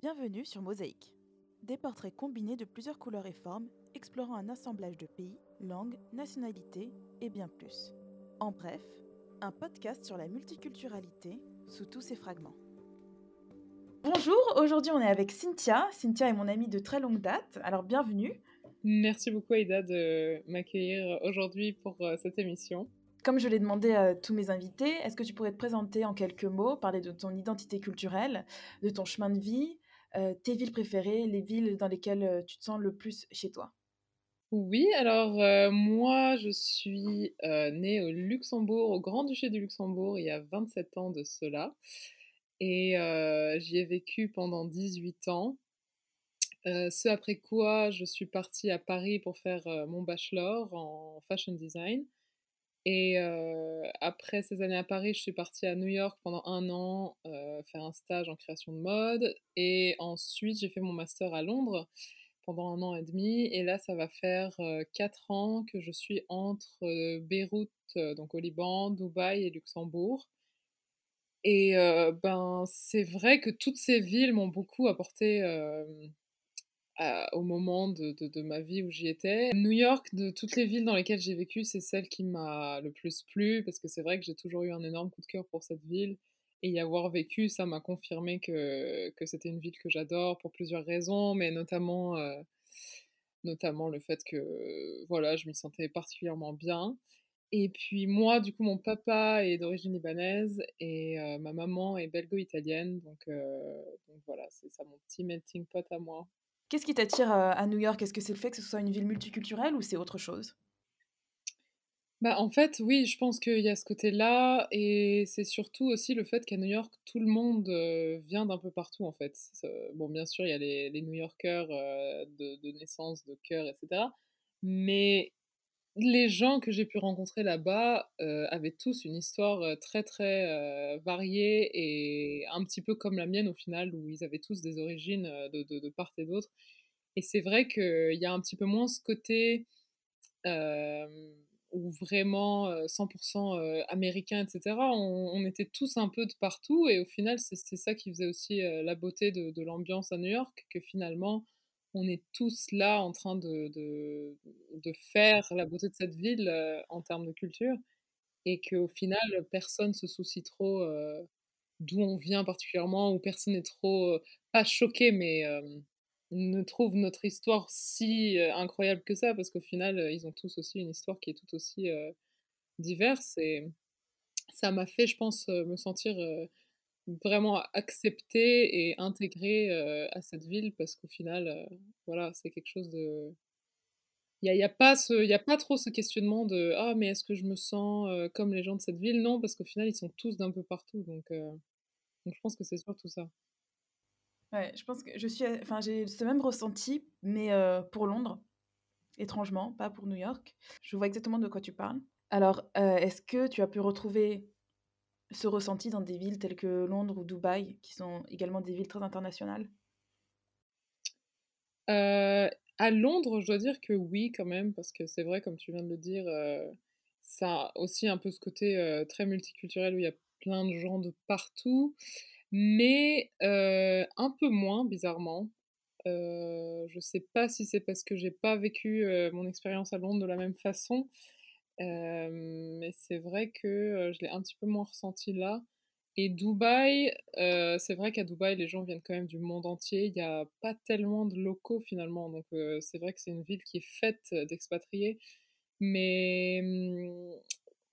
Bienvenue sur Mosaïque. Des portraits combinés de plusieurs couleurs et formes, explorant un assemblage de pays, langues, nationalités et bien plus. En bref, un podcast sur la multiculturalité sous tous ses fragments. Bonjour, aujourd'hui on est avec Cynthia. Cynthia est mon amie de très longue date, alors bienvenue. Merci beaucoup Aïda de m'accueillir aujourd'hui pour euh, cette émission. Comme je l'ai demandé à tous mes invités, est-ce que tu pourrais te présenter en quelques mots, parler de ton identité culturelle, de ton chemin de vie, tes villes préférées, les villes dans lesquelles euh, tu te sens le plus chez toi? Oui, alors euh, moi je suis née au Luxembourg, au Grand-Duché du Luxembourg, il y a 27 ans de cela. Et j'y ai vécu pendant 18 ans. ce après quoi je suis partie à Paris pour faire mon bachelor en fashion design. Et après ces années à Paris, je suis partie à New York pendant un an faire un stage en création de mode. Et ensuite, j'ai fait mon master à Londres pendant un an et demi. Et là, ça va faire quatre ans que je suis entre Beyrouth, donc au Liban, Dubaï et Luxembourg. Et ben, c'est vrai que toutes ces villes m'ont beaucoup apporté au moment de, de, ma vie où j'y étais. New York, de toutes les villes dans lesquelles j'ai vécu, c'est celle qui m'a le plus plu, parce que c'est vrai que j'ai toujours eu un énorme coup de cœur pour cette ville. Et y avoir vécu, ça m'a confirmé que, que c'était une ville que j'adore pour plusieurs raisons, mais notamment, euh, notamment le fait que voilà, je m'y sentais particulièrement bien. Et puis moi, du coup, mon papa est d'origine libanaise et euh, ma maman est belgo-italienne. Donc, euh, donc voilà, c'est ça mon petit melting pot à moi. Qu'est-ce qui t'attire à New York? Est-ce que c'est le fait que ce soit une ville multiculturelle ou c'est autre chose? Bah, en fait, oui, je pense qu'il y a ce côté-là, et c'est surtout aussi le fait qu'à New York, tout le monde vient d'un peu partout, en fait. bon, bien sûr, il y a les, New Yorkers de, naissance, de cœur, etc. Mais les gens que j'ai pu rencontrer là-bas avaient tous une histoire très, très variée, et un petit peu comme la mienne au final, où ils avaient tous des origines de, de part et d'autre. Et c'est vrai qu'il y a un petit peu moins ce côté ou vraiment 100% américain, etc. On, était tous un peu de partout et au final, c'est ça qui faisait aussi la beauté de, l'ambiance à New York, que finalement, on est tous là en train de, de, faire la beauté de cette ville en termes de culture et qu'au final, personne se soucie trop d'où on vient particulièrement, ou personne n'est trop, pas choqué, mais ne trouve notre histoire si incroyable que ça, parce qu'au final, ils ont tous aussi une histoire qui est tout aussi diverse. Et ça m'a fait, je pense, me sentir vraiment acceptée et intégrée à cette ville, parce qu'au final, voilà, c'est quelque chose de... Il n'y a, a, pas ce, a pas trop ce questionnement de Ah, mais est-ce que je me sens comme les gens de cette ville? Non, parce qu'au final, ils sont tous d'un peu partout. Donc, donc je pense que c'est surtout ça. Ouais, je pense que je suis, enfin, j'ai ce même ressenti, mais pour Londres, étrangement, pas pour New York. Je vois exactement de quoi tu parles. Alors, est-ce que tu as pu retrouver ce ressenti dans des villes telles que Londres ou Dubaï, qui sont également des villes très internationales? À Londres, je dois dire que oui, quand même, parce que c'est vrai, comme tu viens de le dire, ça a aussi un peu ce côté très multiculturel où il y a plein de gens de partout mais un peu moins bizarrement. je sais pas si c'est parce que j'ai pas vécu mon expérience à Londres de la même façon, mais c'est vrai que je l'ai un petit peu moins ressenti là. Et Dubaï, c'est vrai qu'à Dubaï, les gens viennent quand même du monde entier. Il n'y a pas tellement de locaux finalement, donc c'est vrai que c'est une ville qui est faite d'expatriés. Mais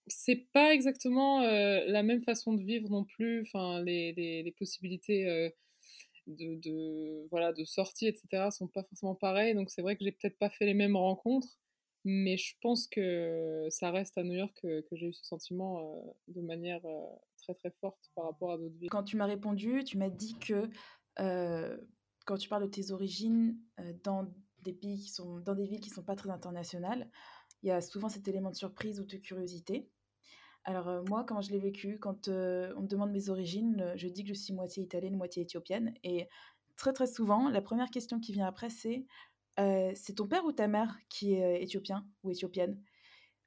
c'est pas exactement la même façon de vivre non plus. Enfin, les, les, possibilités de, de, voilà, de sortie, etc., sont pas forcément pareilles. Donc, c'est vrai que j'ai peut-être pas fait les mêmes rencontres, mais je pense que ça reste à New York que, j'ai eu ce sentiment de manière très très forte par rapport à d'autres villes. Quand tu m'as répondu, tu m'as dit que quand tu parles de tes origines dans des pays qui sont dans des villes qui sont pas très internationales, il y a souvent cet élément de surprise ou de curiosité. Alors euh, moi, quand je l'ai vécu, quand euh, on me demande mes origines, euh, je dis que je suis moitié italienne, moitié éthiopienne. Et très très souvent, la première question qui vient après, c'est c'est ton père ou ta mère qui est éthiopien ou éthiopienne?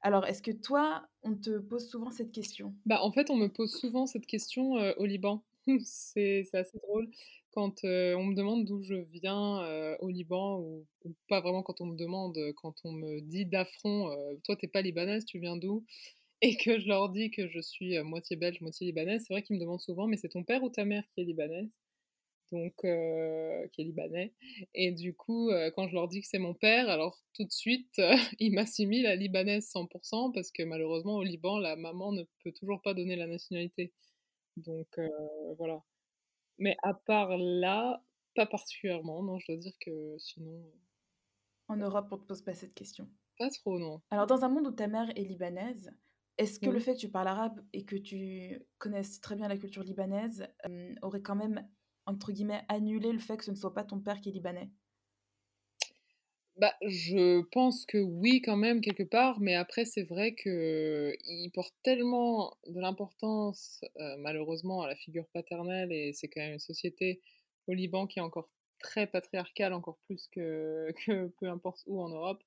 Alors, est-ce que toi, on te pose souvent cette question? Bah en fait, on me pose souvent cette question au Liban. c'est assez drôle quand, on me demande d'où je viens, au Liban ou ou pas vraiment quand on me demande, quand on me dit d'affront, «Toi, tu es pas libanaise, tu viens d'où?» et que je leur dis que je suis, moitié belge, moitié libanaise, c'est vrai qu'ils me demandent souvent: «Mais c'est ton père ou ta mère qui est libanaise?» Donc qui est libanais et du coup, quand je leur dis que c'est mon père, alors tout de suite, heu, ils m'assimilent à libanaise 100% parce que malheureusement au Liban, la maman ne peut toujours pas donner la nationalité. Donc voilà. Mais à part là, pas particulièrement, non, je dois dire que sinon, En Europe, on te pose pas cette question. pas trop, non. Alors, dans un monde où ta mère est libanaise, est-ce que le fait que tu parles arabe et que tu connaisses très bien la culture libanaise, aurait quand même, entre guillemets, «annulé» le fait que ce ne soit pas ton père qui est libanais? Bah, je pense que oui, quand même, quelque part, mais après, c'est vrai qu'il porte tellement de l'importance, heu, malheureusement, à la figure paternelle et c'est quand même une société au Liban qui est encore très patriarcale, encore plus que que peu importe où en Europe.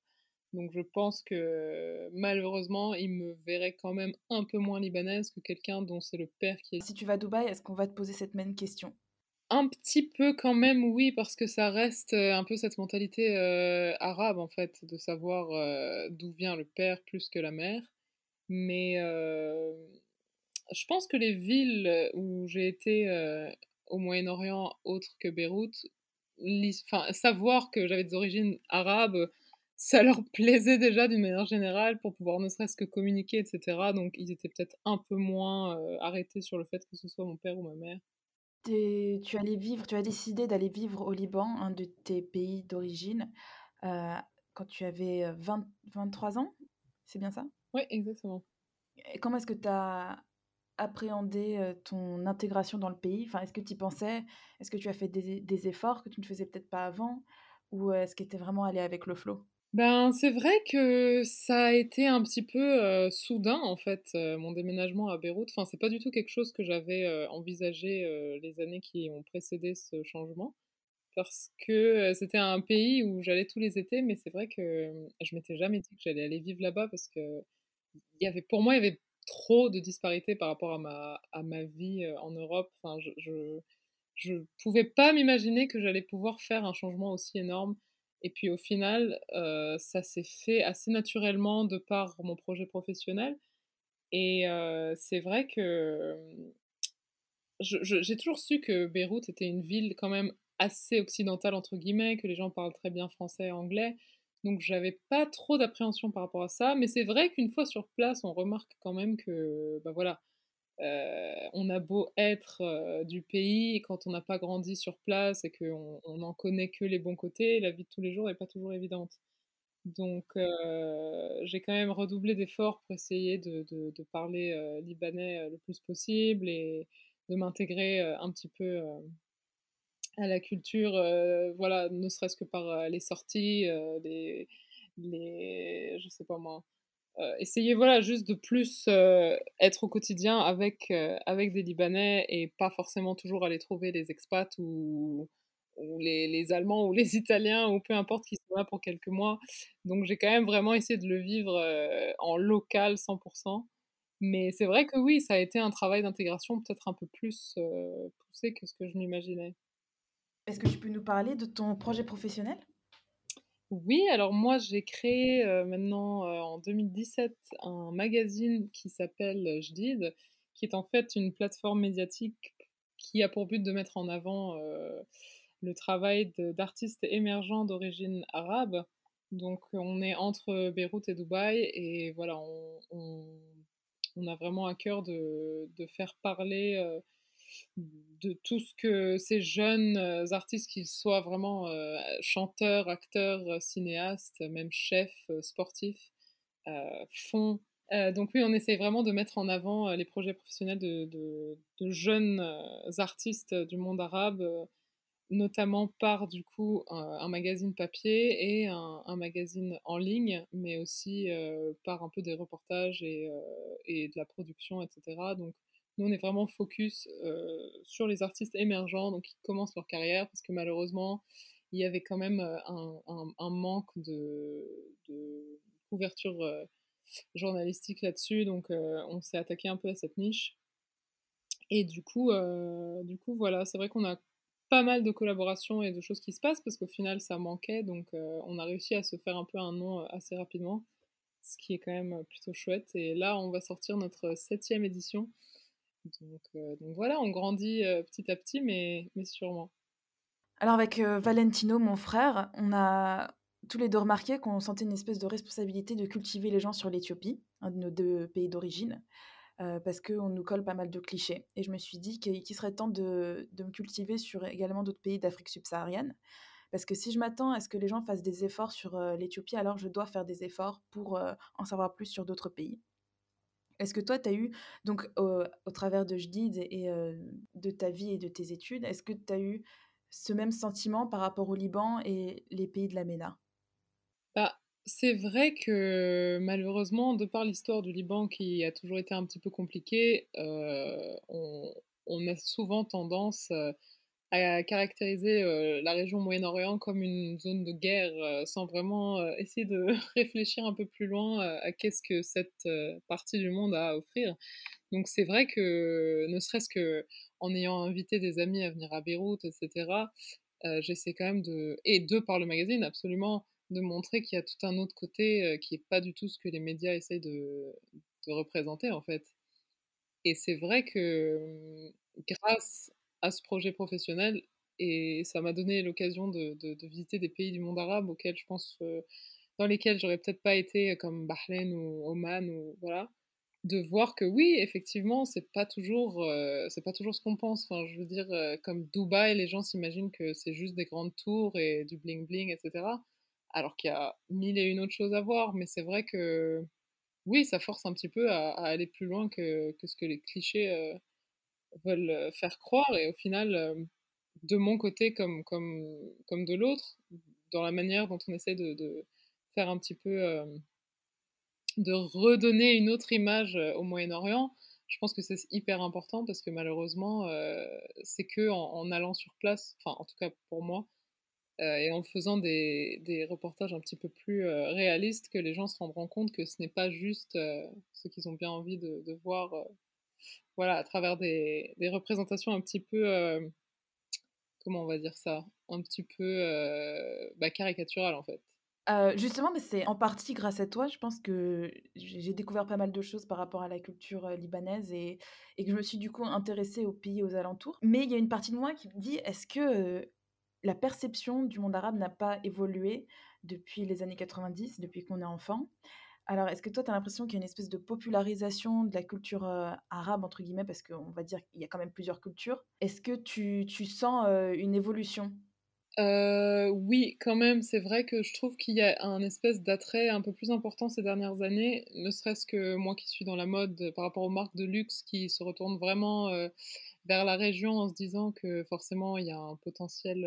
Donc je pense que, malheureusement, il me verrait quand même un peu moins libanaise que quelqu'un dont c'est le père qui est Si tu vas à Dubaï, est-ce qu'on va te poser cette même question? Un petit peu quand même, oui, parce que ça reste, heu, un peu cette mentalité, heu, arabe, en fait, de savoir, heu, d'où vient le père plus que la mère. Mais, je pense que les villes, où j'ai été, au Moyen-Orient autres que Beyrouth, savoir que j'avais des origines arabes, ça leur plaisait déjà d'une manière générale pour pouvoir ne serait-ce que communiquer et cetera. Donc ils étaient peut-être un peu moins, arrêtés sur le fait que ce soit mon père ou ma mère. Tu tu allais vivre tu as décidé d'aller vivre au Liban, un de tes pays d'origine, heu, quand tu avais, heu, 20-23 ans? C'est bien ça? Ouais, exactement. Et comment est-ce que tu as appréhendé, heu, ton intégration dans le pays? Enfin, est-ce que tu y pensais? Est-ce que tu as fait des des efforts que tu ne faisais peut-être pas avant? Ou, est-ce que tu es vraiment allé avec le flow? Ben, c'est vrai que ça a été un petit peu, soudain en fait, mon déménagement à Beyrouth. Enfin, c'est pas du tout quelque chose que j'avais, envisagé, les années qui ont précédé ce changement. Parce que, c'était un pays où j'allais tous les étés, mais c'est vrai que, je m'étais jamais dit que j'allais aller vivre là-bas parce qu'il y avait pour moi, il y avait trop de disparités par rapport à ma à ma vie, en Europe. Enfin, je je je pouvais pas m'imaginer que j'allais pouvoir faire un changement aussi énorme et puis au final, heu, ça s'est fait assez naturellement de par mon projet professionnel. Et heu, c'est vrai que, j'ai toujours su que Beyrouth était une ville quand même assez «occidentale» entre guillemets, que les gens parlent très bien français et anglais, donc j'avais pas trop d'appréhension par rapport à ça, mais c'est vrai qu'une fois sur place, on remarque quand même que, bah, voilà, Heu, on a beau être, heu, du pays, quand on n'a pas grandi sur place et qu'on on n'en connaît que les bons côtés, la vie de tous les jours est pas toujours évidente. Donc heu, j'ai quand même redoublé d'efforts pour essayer de parler, libanais, le plus possible et de m'intégrer, un petit peu, à la culture, voilà, ne serait-ce que par, les sorties, les les je sais pas moi, Heu, essayer voilà juste de plus, heu, être au quotidien avec, heu, avec des Libanais et pas forcément toujours aller trouver les expats ou ou les les Allemands ou les Italiens ou peu importe qui sont là pour quelques mois. Donc j'ai quand même vraiment essayé de le vivre, en local 100% Mais c'est vrai que oui, ça a été un travail d'intégration peut-être un peu plus, poussé que ce que je m'imaginais. Est-ce que tu peux nous parler de ton projet professionnel? Oui, alors moi j'ai créé, maintenant, en 2017 un magazine qui s'appelle, Jdid, qui est en fait une plateforme médiatique qui a pour but de mettre en avant, le travail d'artistes émergents d'origine arabe. Donc on est entre Beyrouth et Dubaï et voilà, on a vraiment à cœur de faire parler, de tout ce que ces jeunes, heu, artistes, qu'ils soient vraiment, heu, chanteurs, acteurs, heu, cinéastes, même chefs, sportifs, font. Donc oui, on essaye vraiment de mettre en avant, les projets professionnels de jeunes, artistes, du monde arabe, notamment par du coup, un magazine papier et un magazine en ligne, mais aussi, par un peu des reportages et et de la production et cetera. Donc nous, on est vraiment focus, sur les artistes émergents, donc qui commencent leur carrière parce que malheureusement, il y avait quand même, un manque de couverture, journalistique là-dessus, donc on s'est attaqué un peu à cette niche. Et du coup, du coup, voilà, c'est vrai qu'on a pas mal de collaborations et de choses qui se passent parce qu'au final ça manquait. Donc on a réussi à se faire un peu un nom assez rapidement ce qui est quand même plutôt chouette. Et là on va sortir notre septième édition donc, donc, voilà on grandit petit à petit mais, sûrement. Alors avec Valentino mon frère on a tous les deux remarqué qu'on sentait une espèce de responsabilité de cultiver les gens sur l'Éthiopie, un de nos deux pays d'origine, euh, parce qu'on nous colle pas mal de clichés. Et je me suis dit qu'il serait temps de, me cultiver sur également d'autres pays d'Afrique subsaharienne. Parce que si je m'attends à ce que les gens fassent des efforts sur euh, l'Éthiopie, alors je dois faire des efforts pour euh, en savoir plus sur d'autres pays. Est-ce que toi, tu eu, donc au, travers de Jdid et de ta vie et de tes études, est-ce que tu as eu ce même sentiment par rapport au Liban et les pays de la MENA bah, c'est vrai que malheureusement, de par l'histoire du Liban qui a toujours été un petit peu compliquée, euh, on, a souvent tendance euh, à caractériser euh, la région Moyen-Orient comme une zone de guerre sans vraiment essayer de réfléchir un peu plus loin à qu'est-ce que cette partie du monde a à offrir. Donc c'est vrai que ne serait-ce que en ayant invité des amis à venir à Beyrouth, etc., j'essaie quand même de, et de par le magazine, absolument, de montrer qu'il y a tout un autre côté qui n'est pas du tout ce que les médias essayent de, représenter en fait. Et c'est vrai que mmh, grâce à ce projet professionnel, et ça m'a donné l'occasion de, visiter des pays du monde arabe auxquels je pense, dans lesquels j'aurais peut-être pas été, comme Bahreïn ou Oman, ou voilà, de voir que oui, effectivement, c'est pas toujours, c'est pas toujours ce qu'on pense. Enfin, je veux dire, comme Dubaï, les gens s'imaginent que c'est juste des grandes tours et du bling bling, etc alors qu'il y a mille et une autres choses à voir. Mais c'est vrai que oui, ça force un petit peu à, aller plus loin que, ce que les clichés euh, veulent euh, faire croire. Et au final, euh, de mon côté comme, comme, comme de l'autre, dans la manière dont on essaie de, faire un petit peu, de redonner une autre image au Moyen-Orient, je pense que c'est hyper important parce que malheureusement, c'est que en, allant sur place, enfin en tout cas pour moi, euh, et en faisant des, des, reportages un petit peu plus euh, réalistes que les gens se rendront compte que ce n'est pas juste euh, ce qu'ils ont bien envie de voir voilà, à travers des, représentations un petit peu, comment on va dire ça, un petit peu bah, caricaturales en fait. justement, mais c'est en partie grâce à toi, je pense que j'ai découvert pas mal de choses par rapport à la culture libanaise et, et, que je me suis du coup intéressée aux pays aux alentours. Mais il y a une partie de moi qui me dit, est-ce que la perception du monde arabe n'a pas évolué depuis les années 90, depuis qu'on est enfant? Alors, est-ce que toi, tu as l'impression qu'il y a une espèce de popularisation de la culture arabe, entre guillemets, parce qu'on va dire qu'il y a quand même plusieurs cultures. Est-ce que tu, sens euh, une évolution? Oui, quand même, c'est vrai que je trouve qu'il y a un espèce d'attrait un peu plus important ces dernières années, ne serait-ce que moi qui suis dans la mode par rapport aux marques de luxe qui se retournent vraiment vers la région en se disant que forcément il y a un potentiel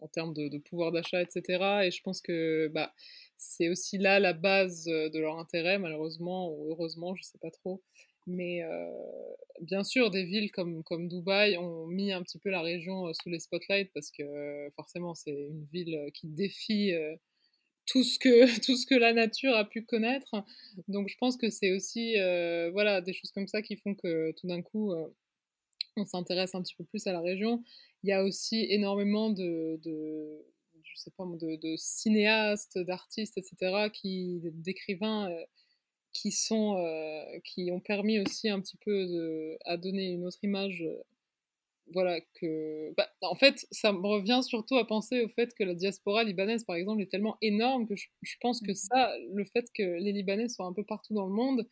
en termes de, pouvoir d'achat, etc. Et je pense que bah, c'est aussi là la base euh, de leur intérêt, malheureusement ou heureusement, je ne sais pas trop. Mais euh, bien sûr, des villes comme, comme Dubaï ont mis un petit peu la région sous les spotlights parce que forcément, c'est une ville qui défie tout, ce que, tout ce que la nature a pu connaître. Donc je pense que c'est aussi voilà, des choses comme ça qui font que tout d'un coup, on s'intéresse un petit peu plus à la région. Il y a aussi énormément de, je sais pas, de, cinéastes, d'artistes, etc., qui, d'écrivains euh, qui sont, euh, qui ont permis aussi un petit peu de, à donner une autre image. Euh, voilà que, bah, en fait, ça me revient surtout à penser au fait que la diaspora libanaise, par exemple, est tellement énorme que je, je pense que mmh ça, le fait que les Libanais soient un peu partout dans le monde,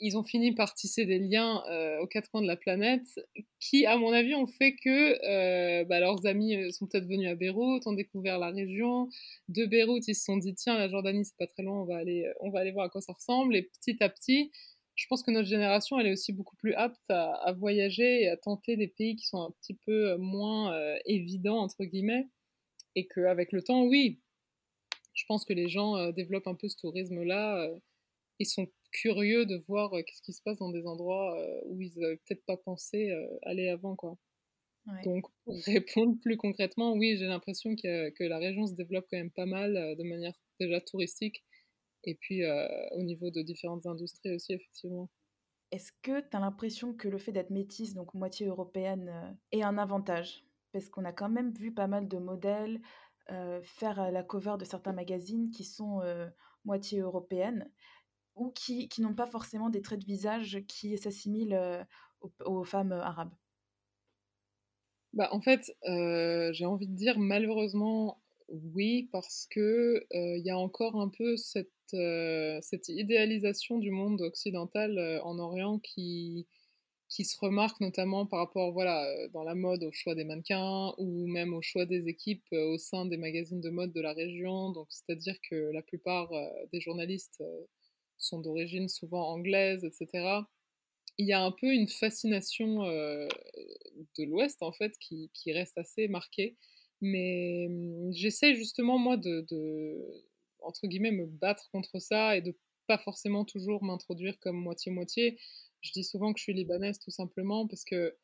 ils ont fini par tisser des liens euh, aux quatre coins de la planète qui, à mon avis, ont fait que euh, bah, leurs amis euh, sont peut-être venus à Beyrouth, ont découvert la région. De Beyrouth, ils se sont dit tiens, la Jordanie, c'est pas très loin, on va, aller, on va aller voir à quoi ça ressemble. Et petit à petit, je pense que notre génération, elle est aussi beaucoup plus apte à, voyager et à tenter des pays qui sont un petit peu moins évidents, entre guillemets. Et qu'avec le temps, oui, je pense que les gens développent un peu ce tourisme-là. ils sont curieux de voir euh, qu'est-ce qui se passe dans des endroits euh, où ils n'avaient peut-être pas pensé euh, aller avant. Quoi. Donc, pour répondre plus concrètement, oui, j'ai l'impression que, que, la région se développe quand même pas mal de manière déjà touristique et puis au niveau de différentes industries aussi, effectivement. Est-ce que tu as l'impression que le fait d'être métisse, donc moitié européenne, est un avantage? Parce qu'on a quand même vu pas mal de modèles euh, faire la cover de certains magazines qui sont euh, moitié européennes ou qui, qui n'ont pas forcément des traits de visage qui s'assimilent euh, aux, femmes arabes? Bah, en fait, euh, j'ai envie de dire malheureusement oui, parce que euh, il y a encore un peu cette, euh, cette idéalisation du monde occidental euh, en Orient qui, qui se remarque notamment par rapport, voilà, euh, dans la mode, au choix des mannequins ou même au choix des équipes euh, au sein des magazines de mode de la région. C'est-à-dire que la plupart euh, des journalistes euh, sont d'origine souvent anglaise, etc il y a un peu une fascination de l'Ouest, en fait, qui, reste assez marquée. Mais hum, j'essaie justement, moi, de, de, entre guillemets, me battre contre ça et de pas forcément toujours m'introduire comme moitié-moitié. Je dis souvent que je suis libanaise, tout simplement, parce que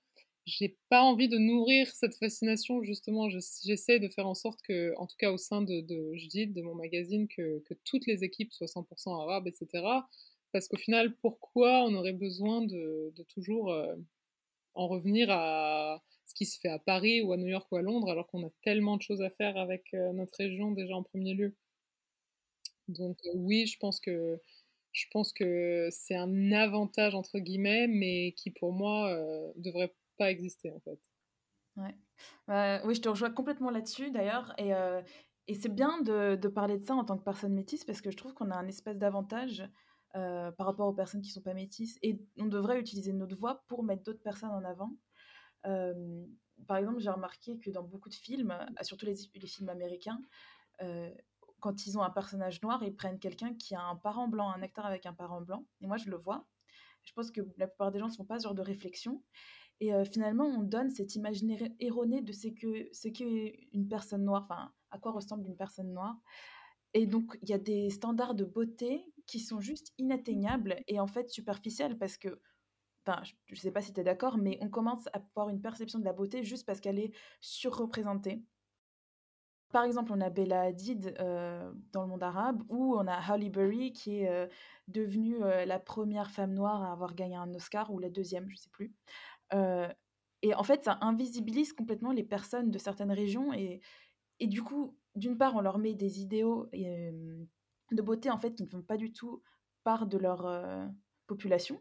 j'ai pas envie de nourrir cette fascination, justement. J'essaie de faire en sorte que, en tout cas au sein de, de je dis, de mon magazine, que, que toutes les équipes soient 100% arabes, etc parce qu'au final, pourquoi on aurait besoin de, toujours euh, en revenir à ce qui se fait à Paris ou à New York ou à Londres, alors qu'on a tellement de choses à faire avec euh, notre région déjà en premier lieu? Donc euh, oui, je pense que je pense que c'est un avantage entre guillemets, mais qui pour moi devrait pas exister en fait. Ouais. Euh, oui, je te rejoins complètement là-dessus d'ailleurs, et, euh, et c'est bien de, de, parler de ça en tant que personne métisse parce que je trouve qu'on a un espèce d'avantage euh, par rapport aux personnes qui ne sont pas métisses. Et on devrait utiliser notre voix pour mettre d'autres personnes en avant. Euh, par exemple, j'ai remarqué que dans beaucoup de films, surtout les, les films américains, quand ils ont un personnage noir, ils prennent quelqu'un qui a un parent blanc, un acteur avec un parent blanc. Et moi, je le vois. Je pense que la plupart des gens ne font pas ce genre de réflexion. Et euh, finalement, on donne cette imaginaire erronée de ce qu'est ce qu une personne noire, enfin, à quoi ressemble une personne noire. Et donc, il y a des standards de beauté qui sont juste inatteignables et en fait superficiels parce que, enfin, je ne sais pas si tu es d'accord, mais on commence à avoir une perception de la beauté juste parce qu'elle est surreprésentée. Par exemple, on a Bella Hadid euh, dans le monde arabe, ou on a Halle Berry qui est euh, devenue la première femme noire à avoir gagné un Oscar, ou la deuxième, je ne sais plus. Et en fait, ça invisibilise complètement les personnes de certaines régions, et, et du coup, d'une part, on leur met des idéaux de beauté en fait qui ne font pas du tout part de leur population.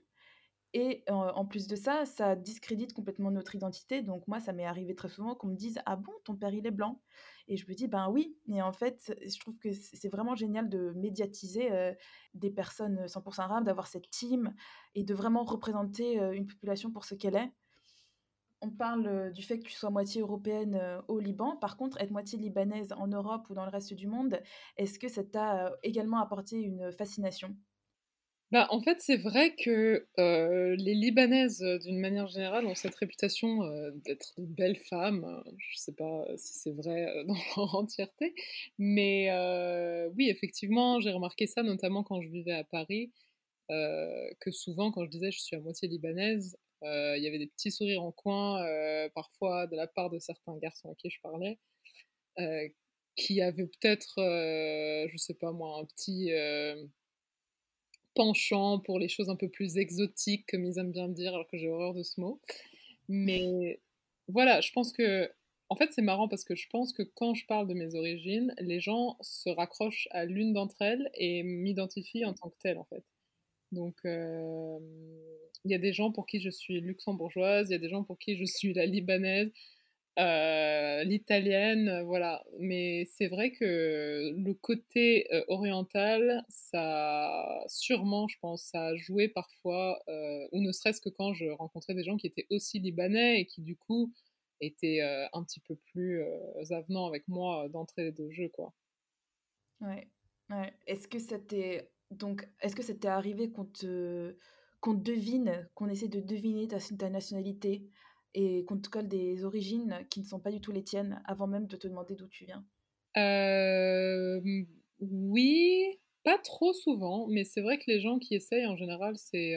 Et en plus de ça, ça discrédite complètement notre identité. Donc moi, ça m'est arrivé très souvent qu'on me dise ah bon, ton père il est blanc? Et je me dis ben oui. Et en fait, je trouve que c'est vraiment génial de médiatiser des personnes 100% arabes, d'avoir cette team et de vraiment représenter une population pour ce qu'elle est on parle du fait que tu sois moitié européenne au Liban. Par contre, être moitié libanaise en Europe ou dans le reste du monde, est-ce que ça t'a également apporté une fascination? Bah, en fait, c'est vrai que euh, les Libanaises, d'une manière générale, ont cette réputation euh, d'être de belles femmes. Je ne sais pas si c'est vrai dans leur entièreté, mais euh, oui, effectivement, j'ai remarqué ça, notamment quand je vivais à Paris, que souvent, quand je disais je suis à moitié libanaise, il y avait des petits sourires en coin, parfois de la part de certains garçons à qui je parlais, qui avaient peut-être, je sais pas moi, un petit penchant pour les choses un peu plus exotiques, comme ils aiment bien dire, alors que j'ai horreur de ce mot. Mais voilà, je pense que. En fait, c'est marrant parce que je pense que quand je parle de mes origines, les gens se raccrochent à l'une d'entre elles et m'identifient en tant que telle, en fait. Donc, euh, il y a des gens pour qui je suis luxembourgeoise, il y a des gens pour qui je suis la libanaise, euh, l'italienne, voilà. Mais c'est vrai que le côté euh, oriental, ça, sûrement, je pense, ça a joué parfois, euh, ou ne serait-ce que quand je rencontrais des gens qui étaient aussi libanais et qui, du coup, étaient euh, un petit peu plus euh, avenants avec moi d'entrée de jeu, quoi. Ouais, ouais. Est-ce que ça t'est donc, est-ce que ça t'est arrivé qu'on te qu'on devine, qu'on essaie de deviner ta nationalité? Et qu'on te colle des origines qui ne sont pas du tout les tiennes avant même de te demander d'où tu viens Oui, pas trop souvent, mais c'est vrai que les gens qui essayent en général c'est,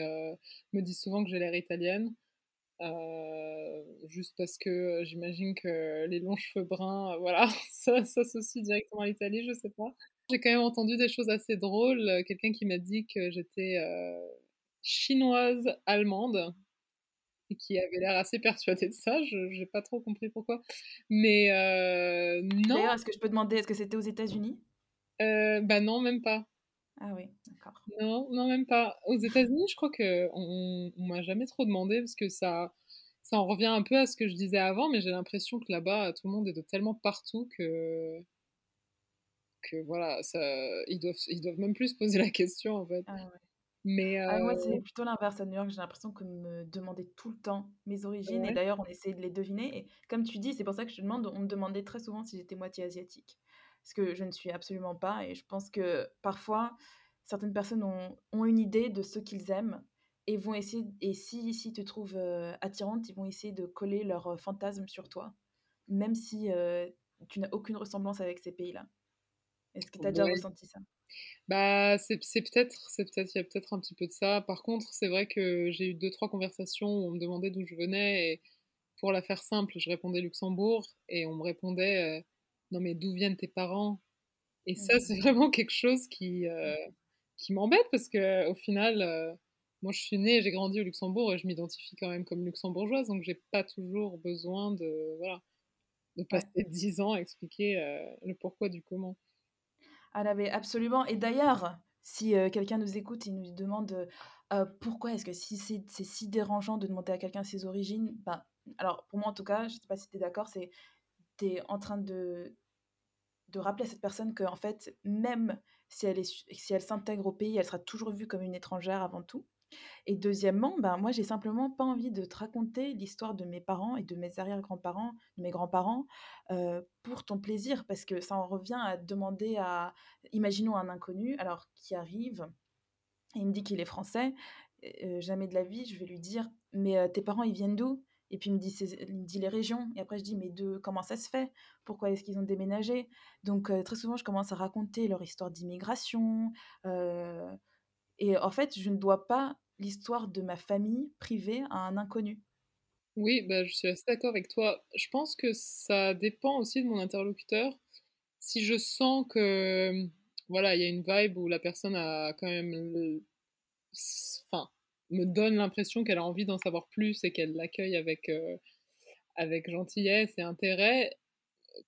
me disent souvent que j'ai l'air italienne. Juste parce que j'imagine que les longs cheveux bruns, voilà, ça s'associe directement à l'Italie, je sais pas. J'ai quand même entendu des choses assez drôles. Quelqu'un qui m'a dit que j'étais chinoise allemande. Et qui avait l'air assez persuadé de ça. Je n'ai pas trop compris pourquoi. Mais euh, non. D'ailleurs, est-ce que je peux demander, est-ce que c'était aux États-Unis? Euh, Bah non, même pas. Ah oui, d'accord. Non, non, même pas. Aux États-Unis, je crois qu'on on, on m'a jamais trop demandé parce que ça, ça en revient un peu à ce que je disais avant, mais j'ai l'impression que là-bas, tout le monde est de tellement partout que que voilà, ça, ils doivent, ils doivent même plus se poser la question en fait. Ah ouais. Mais Ah, moi, c'est euh, plutôt l'inverse à New York. J'ai l'impression qu'on me demandait tout le temps mes origines et d'ailleurs, on essayait de les deviner. Et comme tu dis, c'est pour ça que je te demande, on me demandait très souvent si j'étais moitié asiatique. Ce que je ne suis absolument pas. Et je pense que parfois, certaines personnes ont, ont une idée de ce qu'ils aiment et vont essayer, et si, si te trouvent euh, attirante, ils vont essayer de coller leur euh, fantasme sur toi, même si euh, tu n'as aucune ressemblance avec ces pays-là. Est-ce que tu as déjà ressenti ça? Bah, c'est c'est peut-être, c'est peut-être, il y a peut-être un petit peu de ça. Par contre, c'est vrai que j'ai eu deux, trois conversations où on me demandait d'où je venais et pour la faire simple, je répondais Luxembourg et on me répondait euh, non mais d'où viennent tes parents? Et ça, c'est Mhm. vraiment quelque chose qui euh, qui m'embête parce que au final, euh, moi je suis née, et j'ai grandi au Luxembourg et je m'identifie quand même comme luxembourgeoise, donc j'ai pas toujours besoin de voilà de passer dix ans à expliquer le pourquoi du comment. Ah là, mais absolument. Et d'ailleurs, si euh, quelqu'un nous écoute et nous demande euh, euh, pourquoi est-ce que si c'est si dérangeant de demander à quelqu'un ses origines, ben, alors pour moi en tout cas, je sais pas si tu es d'accord, c'est tu es en train de, rappeler à cette personne que en fait, même si elle est, si elle s'intègre au pays, elle sera toujours vue comme une étrangère avant tout. Et deuxièmement, ben, moi, j'ai simplement pas envie de te raconter l'histoire de mes parents et de mes arrière-grands-parents, de mes grands-parents, pour ton plaisir, parce que ça en revient à demander à, imaginons un inconnu, alors qui arrive et il me dit qu'il est français, jamais de la vie, je vais lui dire, mais tes parents, ils viennent d'où? Et puis il me dit, il me dit les régions. Et après, je dis, mais de comment ça se fait? Pourquoi est-ce qu'ils ont déménagé? Donc, très souvent, je commence à raconter leur histoire d'immigration, et en fait, je ne dois pas l'histoire de ma famille privée à un inconnu. Oui, bah, je suis assez d'accord avec toi. Je pense que ça dépend aussi de mon interlocuteur. Si je sens que, voilà, il y a une vibe où la personne a quand même, me donne l'impression qu'elle a envie d'en savoir plus et qu'elle l'accueille avec, euh, avec gentillesse et intérêt,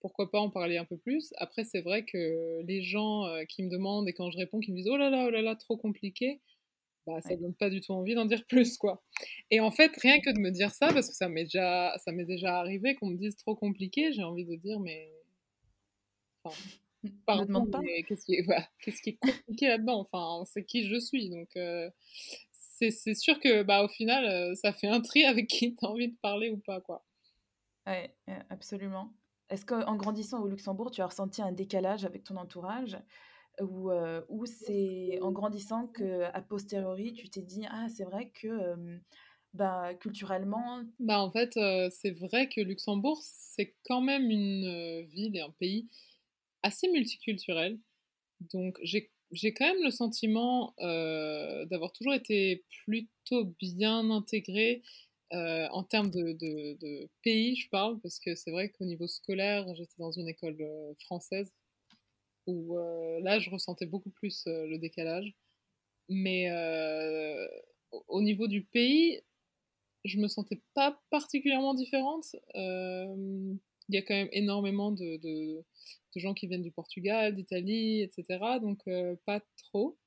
pourquoi pas en parler un peu plus. Après, c'est vrai que les gens euh, qui me demandent et quand je réponds, qui me disent oh là là, oh là là, trop compliqué, bah, ça Ouais. donne pas du tout envie d'en dire plus, quoi. Et en fait, rien que de me dire ça, parce que ça m'est déjà, ça m'est déjà arrivé qu'on me dise trop compliqué, j'ai envie de dire, mais, enfin, Ne pardon, demande pas. mais qu'est-ce qui est, voilà, qu'est-ce qui est compliqué là-dedans? Enfin, c'est qui je suis, donc euh, c'est sûr que, bah, au final, euh, ça fait un tri avec qui t'as envie de parler ou pas, quoi. Ouais, euh, absolument. Est-ce qu'en grandissant au Luxembourg, tu as ressenti un décalage avec ton entourage? Ou, euh, ou c'est en grandissant que a posteriori tu t'es dit ah c'est vrai que bah, culturellement Bah, en fait, c'est vrai que Luxembourg, c'est quand même une ville et un pays assez multiculturel. Donc j'ai j'ai quand même le sentiment d'avoir toujours été plutôt bien intégrée euh, en termes de, pays, je parle, parce que c'est vrai qu'au niveau scolaire, j'étais dans une école euh, française où euh, là, je ressentais beaucoup plus le décalage. Mais au au niveau du pays, je me sentais pas particulièrement différente. Il y a quand même énormément de, gens qui viennent du Portugal, d'Italie, etc. Donc pas trop.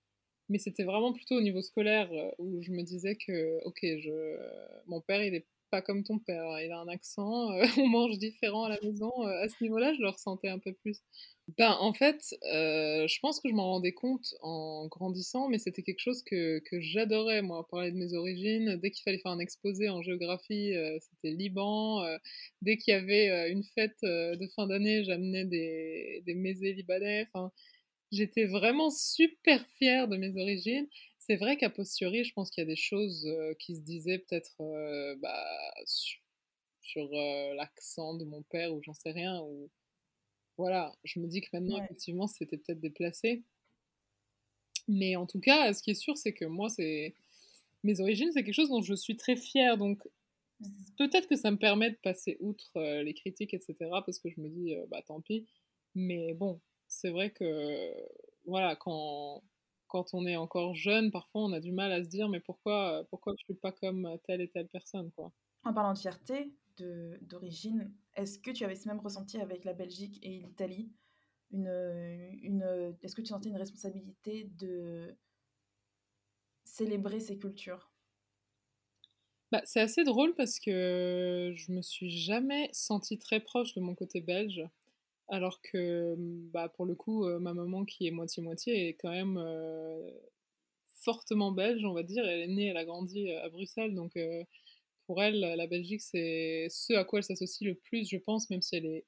Mais c'était vraiment plutôt au niveau scolaire euh, où je me disais que, ok, je, mon père, il est pas comme ton père, hein, il a un accent, euh, on mange différent à la maison. euh, à ce niveau-là, je le ressentais un peu plus. Ben, en fait, euh, je pense que je m'en rendais compte en grandissant, mais c'était quelque chose que, que j'adorais, moi, parler de mes origines. Dès qu'il fallait faire un exposé en géographie, euh, c'était Liban. euh, dès qu'il y avait euh, une fête euh, de fin d'année, j'amenais des, des mésés libanais. J'étais vraiment super fière de mes origines. C'est vrai qu'à posteriori, je pense qu'il y a des choses euh, qui se disaient peut-être euh, bah, sur, sur, euh, l'accent de mon père ou j'en sais rien, ou voilà, je me dis que maintenant, ouais. effectivement, c'était peut-être déplacé. Mais en tout cas, ce qui est sûr, c'est que moi, c'est mes origines, c'est quelque chose dont je suis très fière. Donc, Mhm. peut-être que ça me permet de passer outre les critiques, etc. Parce que je me dis, bah tant pis. Mais bon, c'est vrai que, voilà, quand, quand on est encore jeune, parfois on a du mal à se dire mais pourquoi, pourquoi je suis pas comme telle et telle personne quoi. En parlant de fierté d'origine, est-ce que tu avais ce même ressenti avec la Belgique et l'Italie? Une, une, Est-ce que tu sentais une responsabilité de célébrer ces cultures? Bah, c'est assez drôle parce que je me suis jamais sentie très proche de mon côté belge. Alors que, bah, pour le coup, euh, ma maman, qui est moitié-moitié, est quand même euh, fortement belge, on va dire. Elle est née, elle a grandi euh, à Bruxelles, donc pour elle, la Belgique, c'est ce à quoi elle s'associe le plus, je pense, même si elle est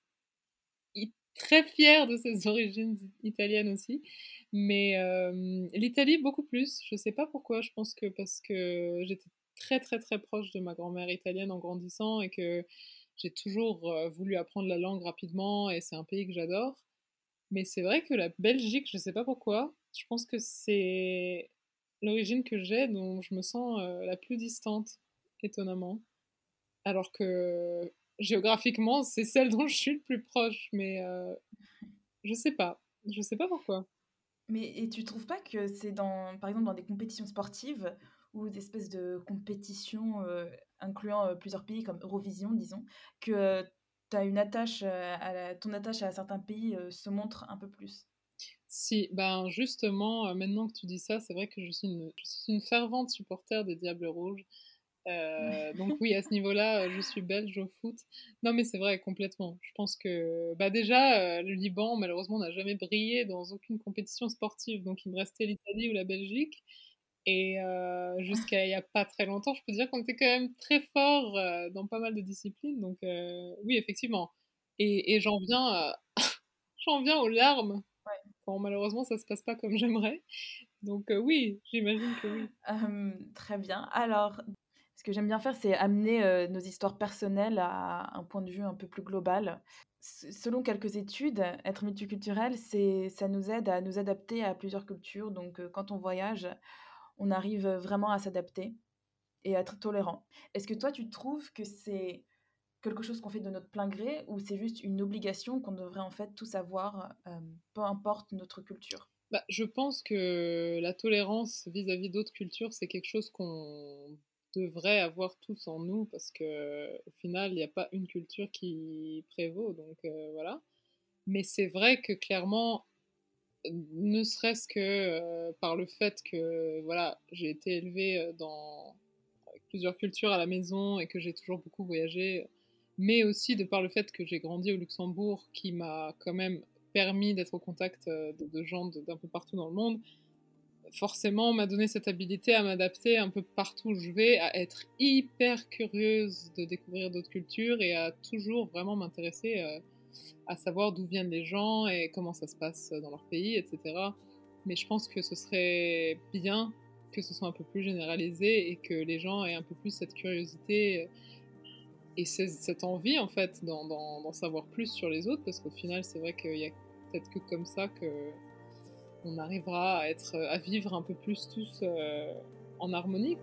très fière de ses origines italiennes aussi. Mais l'Italie, beaucoup plus. Je sais pas pourquoi, je pense que parce que j'étais très très très proche de ma grand-mère italienne en grandissant et que j'ai toujours voulu apprendre la langue rapidement et c'est un pays que j'adore. Mais c'est vrai que la Belgique, je ne sais pas pourquoi, je pense que c'est l'origine que j'ai dont je me sens la plus distante, étonnamment. Alors que géographiquement, c'est celle dont je suis le plus proche, mais euh, je sais pas. Je sais pas pourquoi. Mais et tu trouves pas que c'est dans, par exemple, dans des compétitions sportives ou des espèces de compétitions incluant plusieurs pays comme Eurovision, disons, que as une attache, à ton attache à certains pays se montre un peu plus? Si, ben justement, maintenant que tu dis ça, c'est vrai que je suis, une, je suis une fervente supporter des Diables Rouges. donc oui, à ce niveau-là, je suis belge au foot. Non, mais c'est vrai, complètement. Je pense que bah déjà, le Liban, malheureusement, n'a jamais brillé dans aucune compétition sportive. Donc il me restait l'Italie ou la Belgique. Et euh, jusqu'à il n'y a pas très longtemps, je peux dire qu'on était quand même très fort euh, dans pas mal de disciplines. Donc euh, oui, effectivement. Et, et j'en viens, j'en viens aux larmes quand malheureusement ça se passe pas comme j'aimerais. Donc oui, j'imagine que oui. très bien. Alors, ce que j'aime bien faire, c'est amener nos histoires personnelles à un point de vue un peu plus global. selon quelques études, être multiculturel, ça nous aide à nous adapter à plusieurs cultures. Donc, quand on voyage, on arrive vraiment à s'adapter et à être tolérant. Est-ce que toi, tu trouves que c'est quelque chose qu'on fait de notre plein gré ou c'est juste une obligation qu'on devrait en fait tous avoir, peu importe notre culture? Bah, Je pense que la tolérance vis-à-vis d'autres cultures, c'est quelque chose qu'on devrait avoir tous en nous parce que au final, il n'y a pas une culture qui prévaut. Donc voilà. Mais c'est vrai que clairement, ne serait-ce que euh, par le fait que voilà, j'ai été élevée euh, dans plusieurs cultures à la maison et que j'ai toujours beaucoup voyagé, mais aussi de par le fait que j'ai grandi au Luxembourg, qui m'a quand même permis d'être au contact euh, de, gens d'un peu partout dans le monde, forcément m'a donné cette habilité à m'adapter un peu partout où je vais, à être hyper curieuse de découvrir d'autres cultures et à toujours vraiment m'intéresser à savoir d'où viennent les gens et comment ça se passe dans leur pays, etc. Mais je pense que ce serait bien que ce soit un peu plus généralisé et que les gens aient un peu plus cette curiosité et cette envie en fait d'en savoir plus sur les autres parce qu'au final c'est vrai qu'il y a peut-être que comme ça que on arrivera à être à vivre un peu plus tous euh, en harmonie.